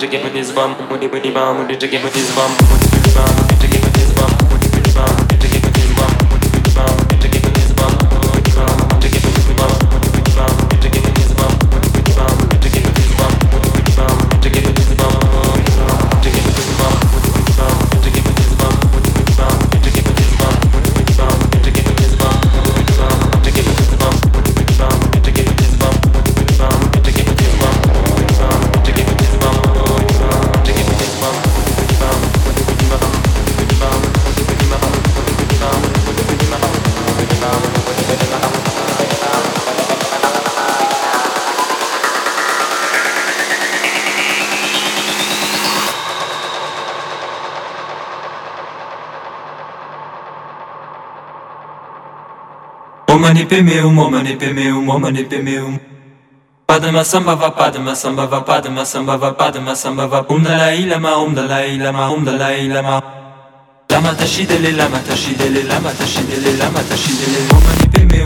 to get with this bum, with the bum, with this bum. manipemeum, o manipemeum, o manipemeum. Padma samba va padma samba va padma samba va padma samba va. Om Dalai Lama Om Dalai Lama Om Dalai Lama Lama tashidele lama tashidele lama tashidele lama tashidele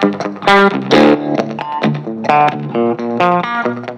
Thank you.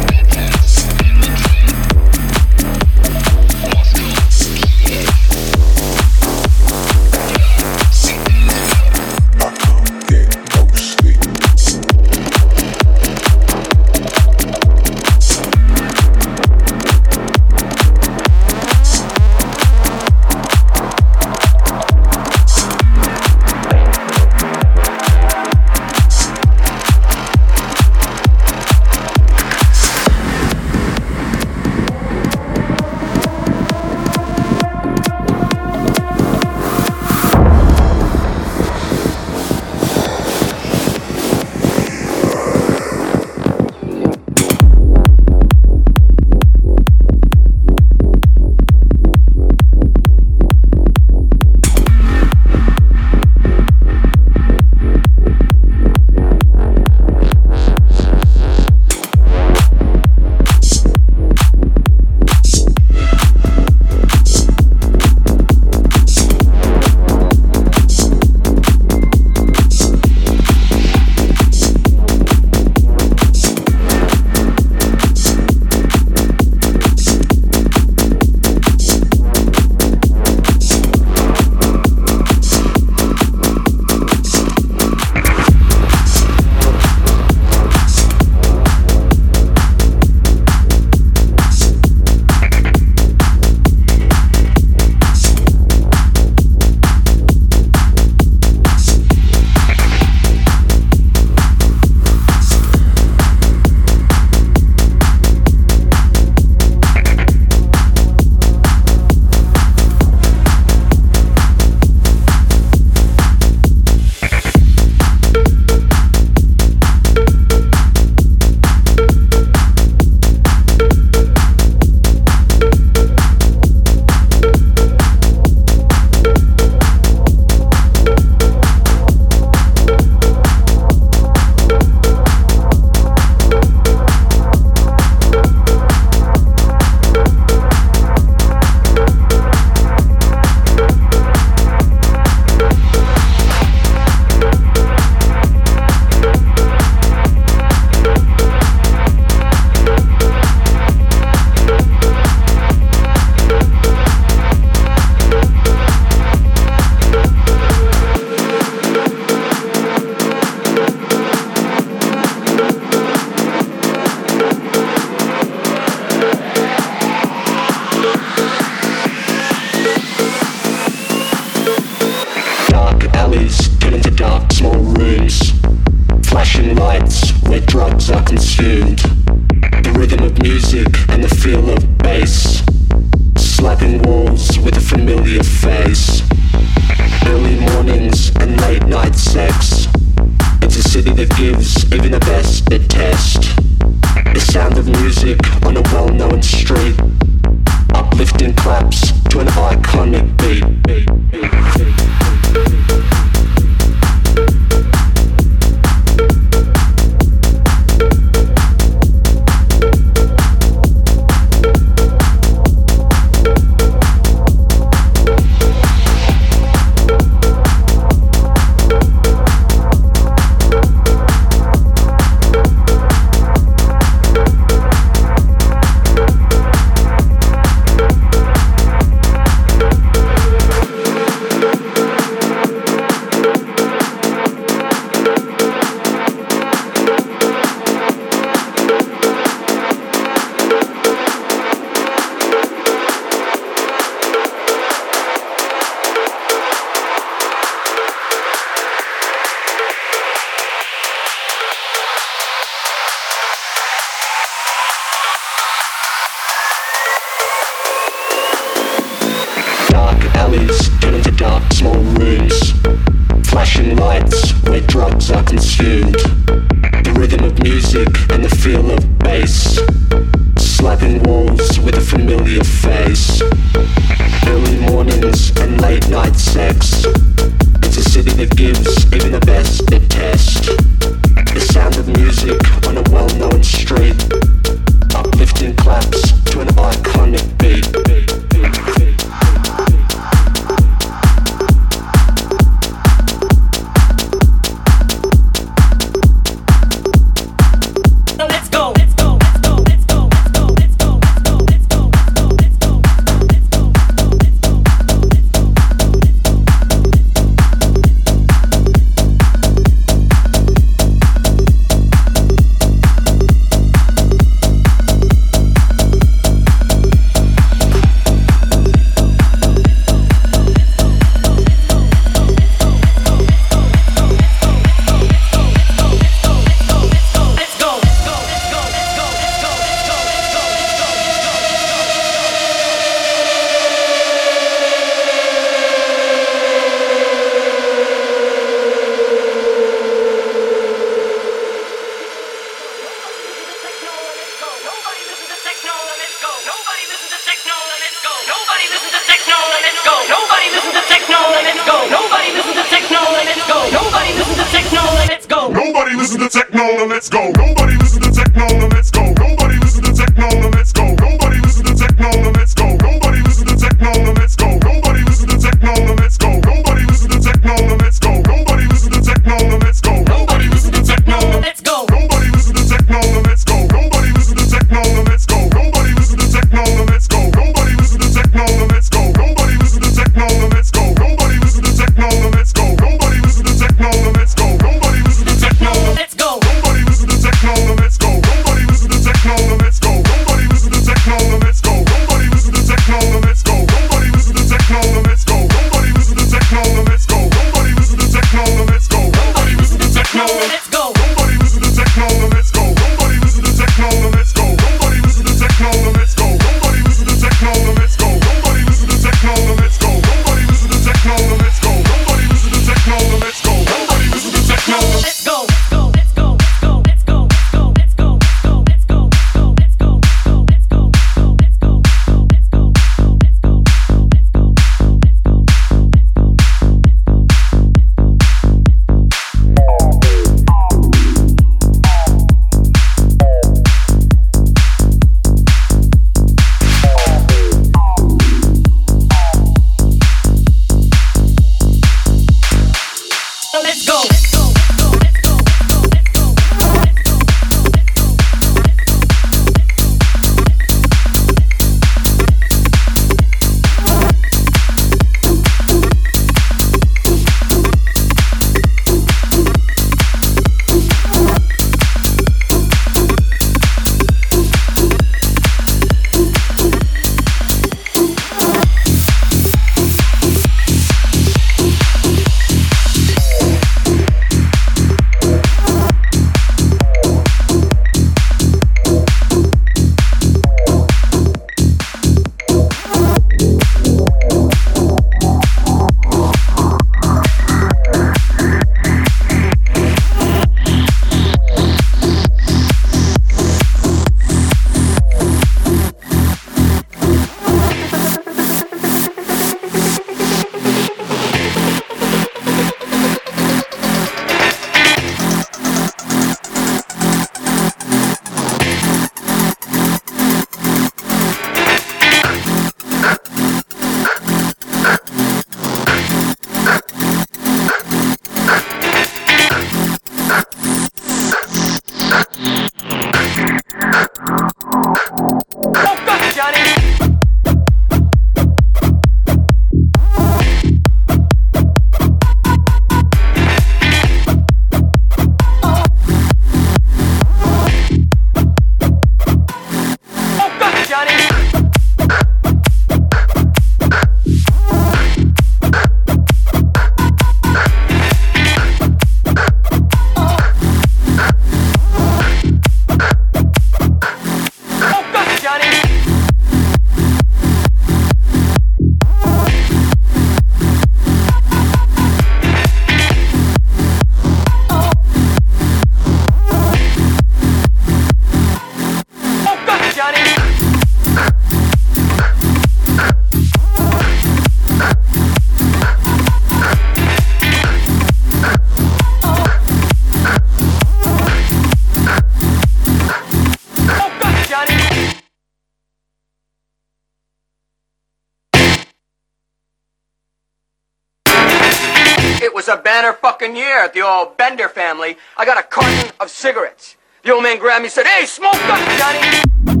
It was a banner fucking year at the old Bender family. I got a carton of cigarettes. The old man grabbed me and said, Hey, smoke up, Johnny!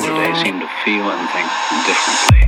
People today seem to feel and think differently.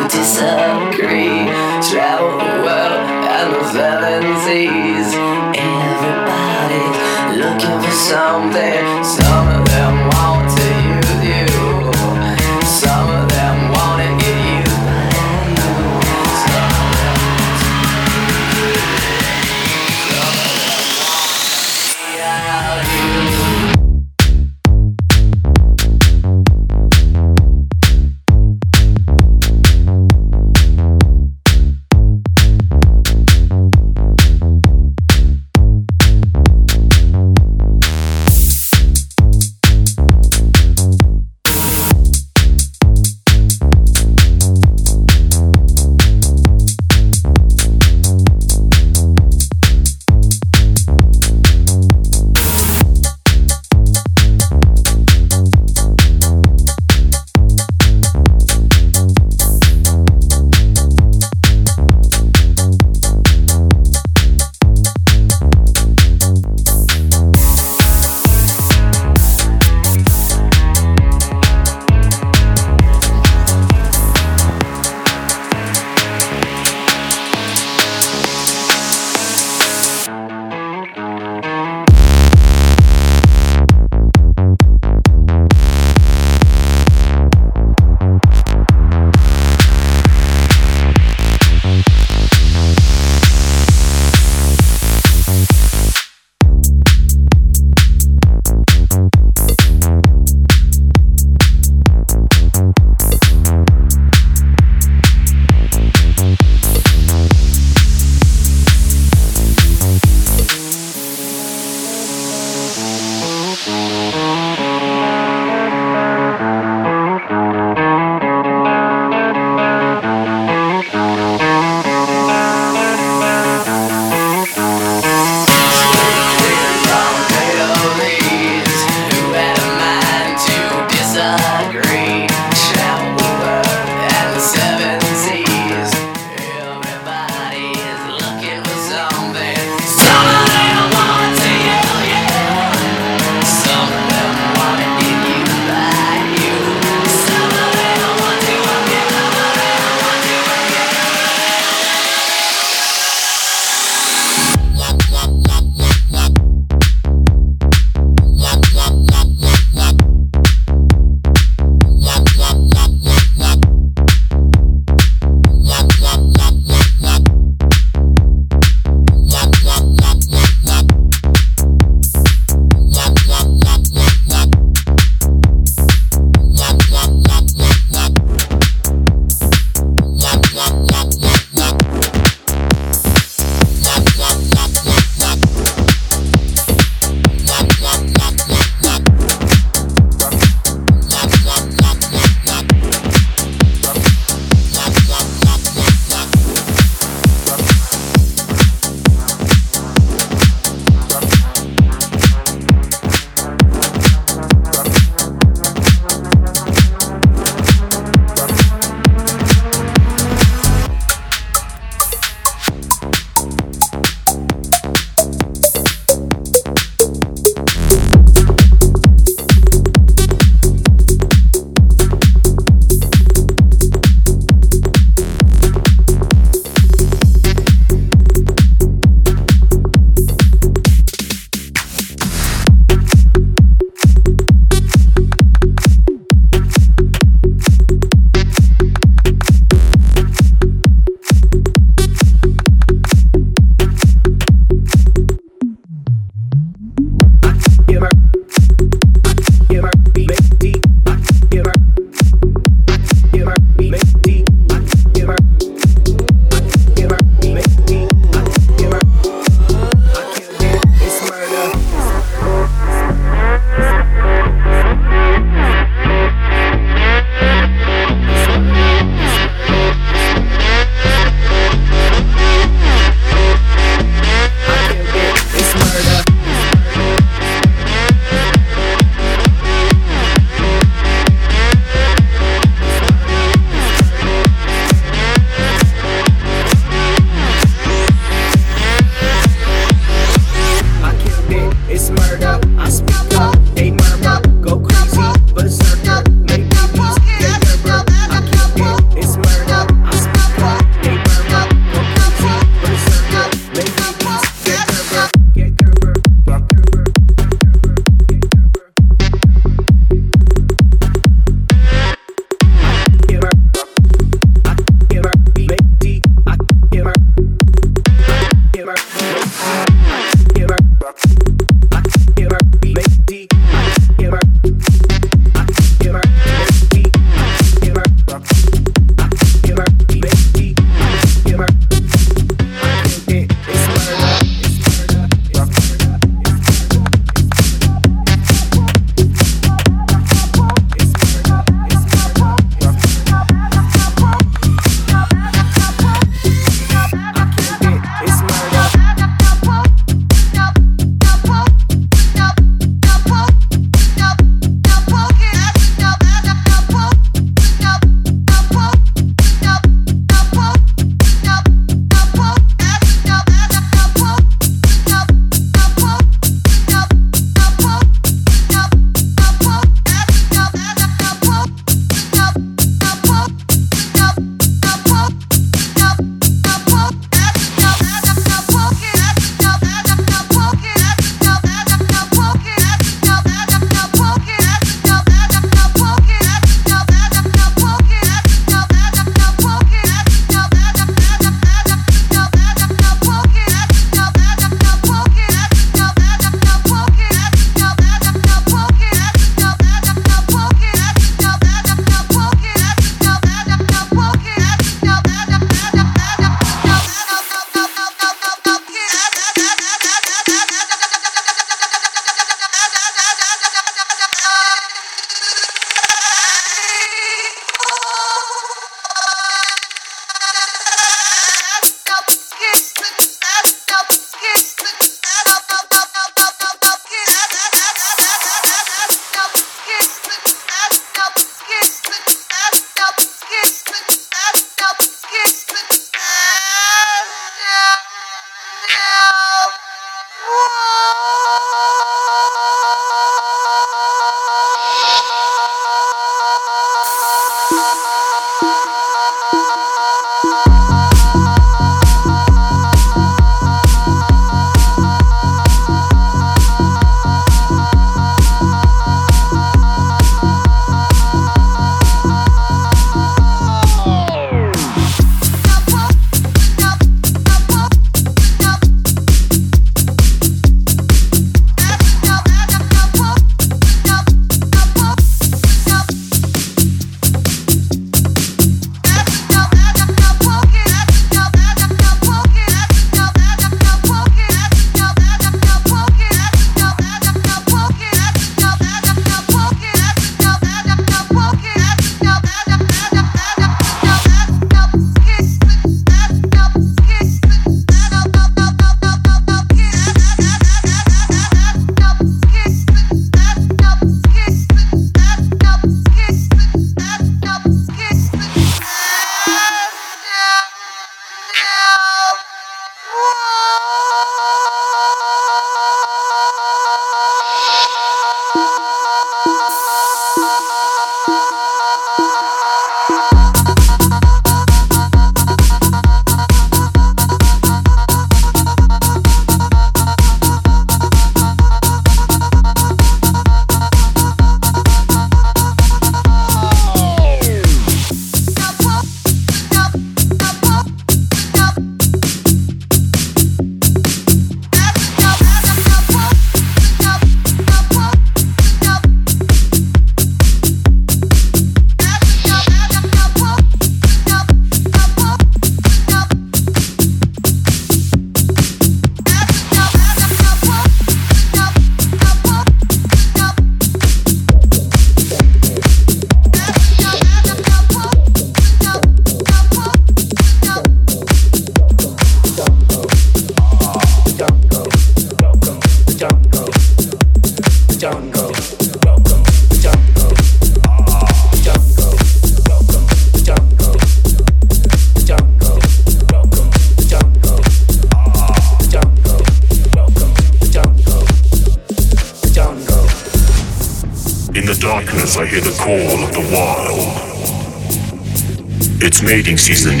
She's the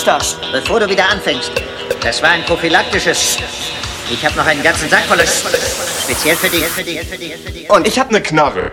Stoffs, bevor du wieder anfängst. Das war ein prophylaktisches. Ich habe noch einen ganzen Sack voller. Speziell für dich. Und ich habe eine Knarre.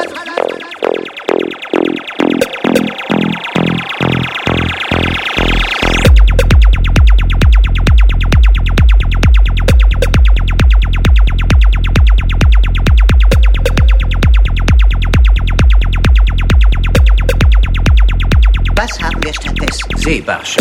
Bash.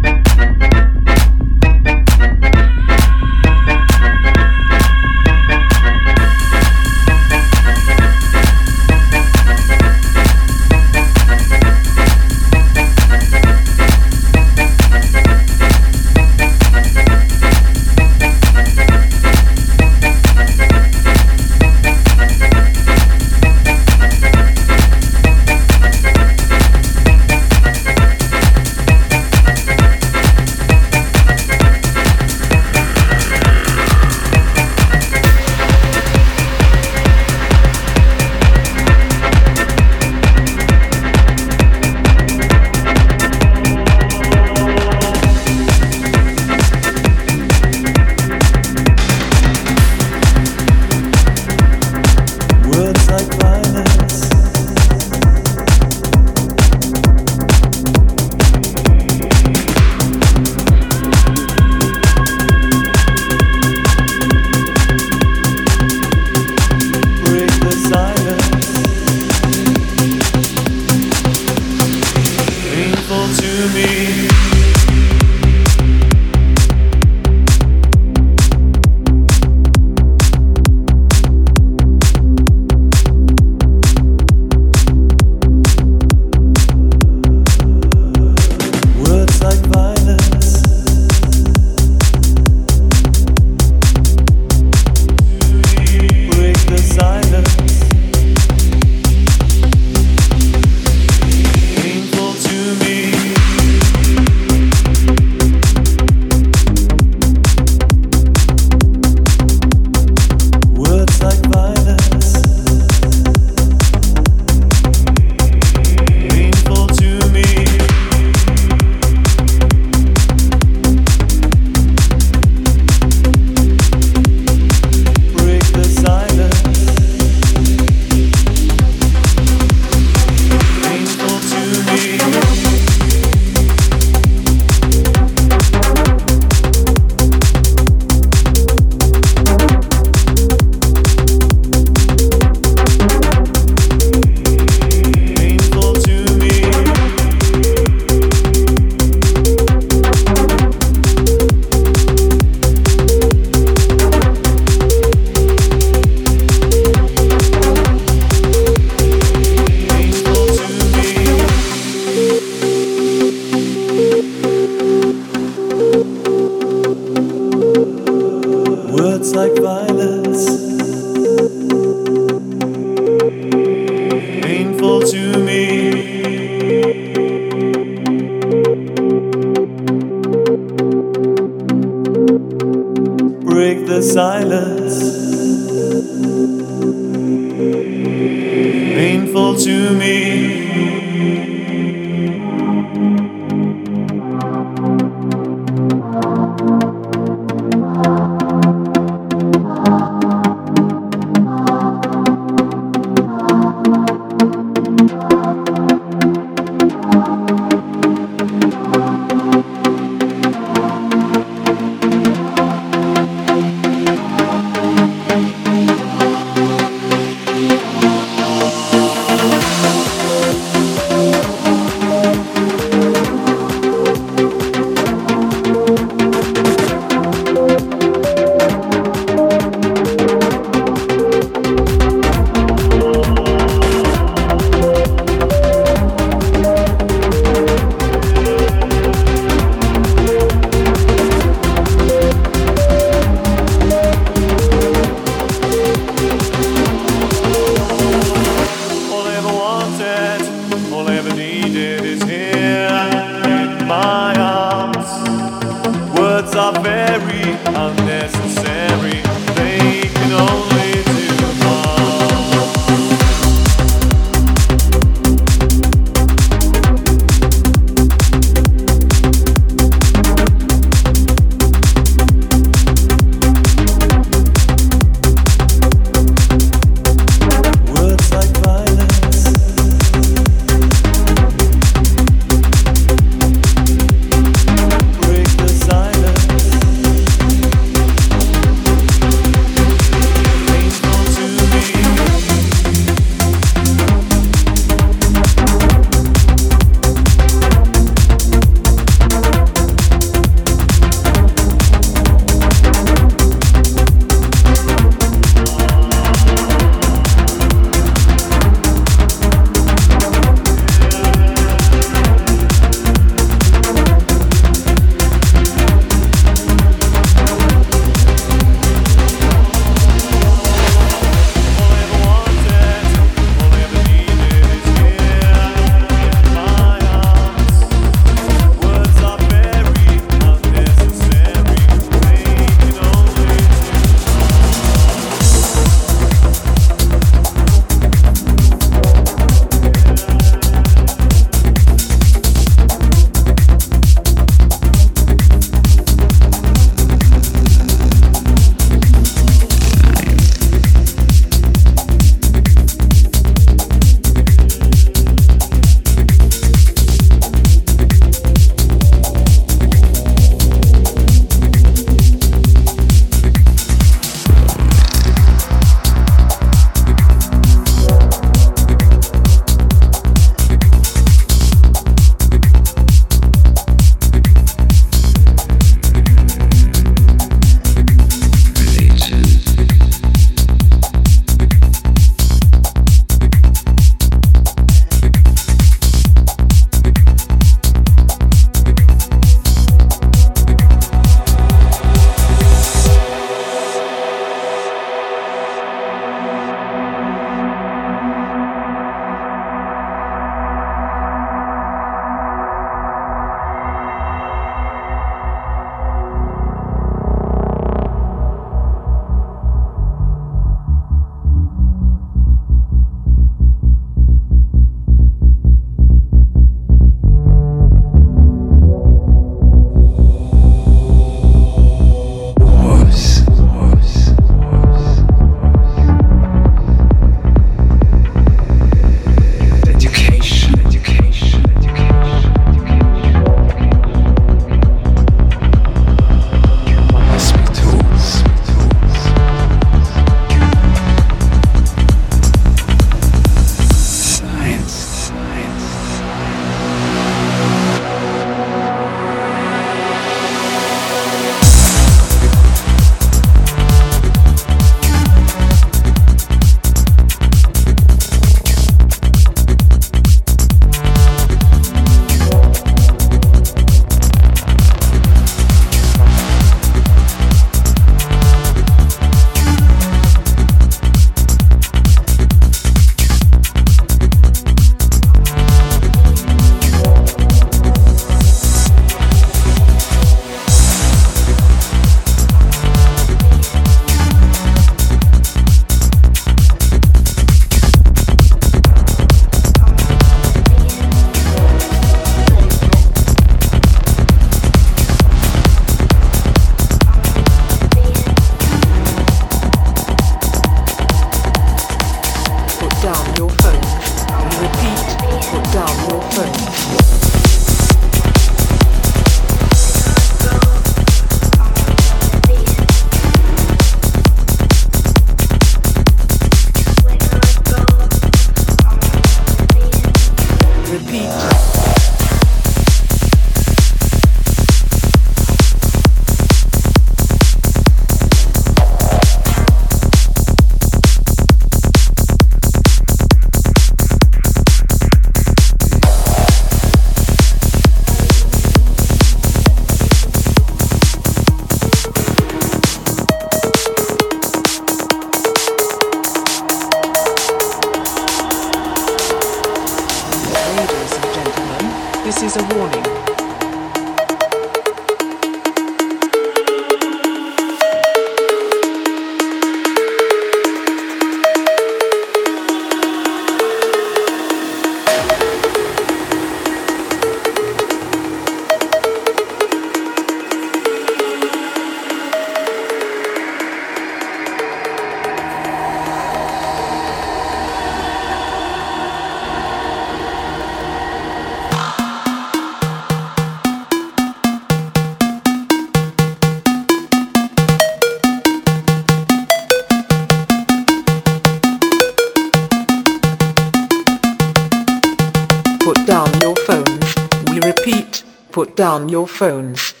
Put down your phones.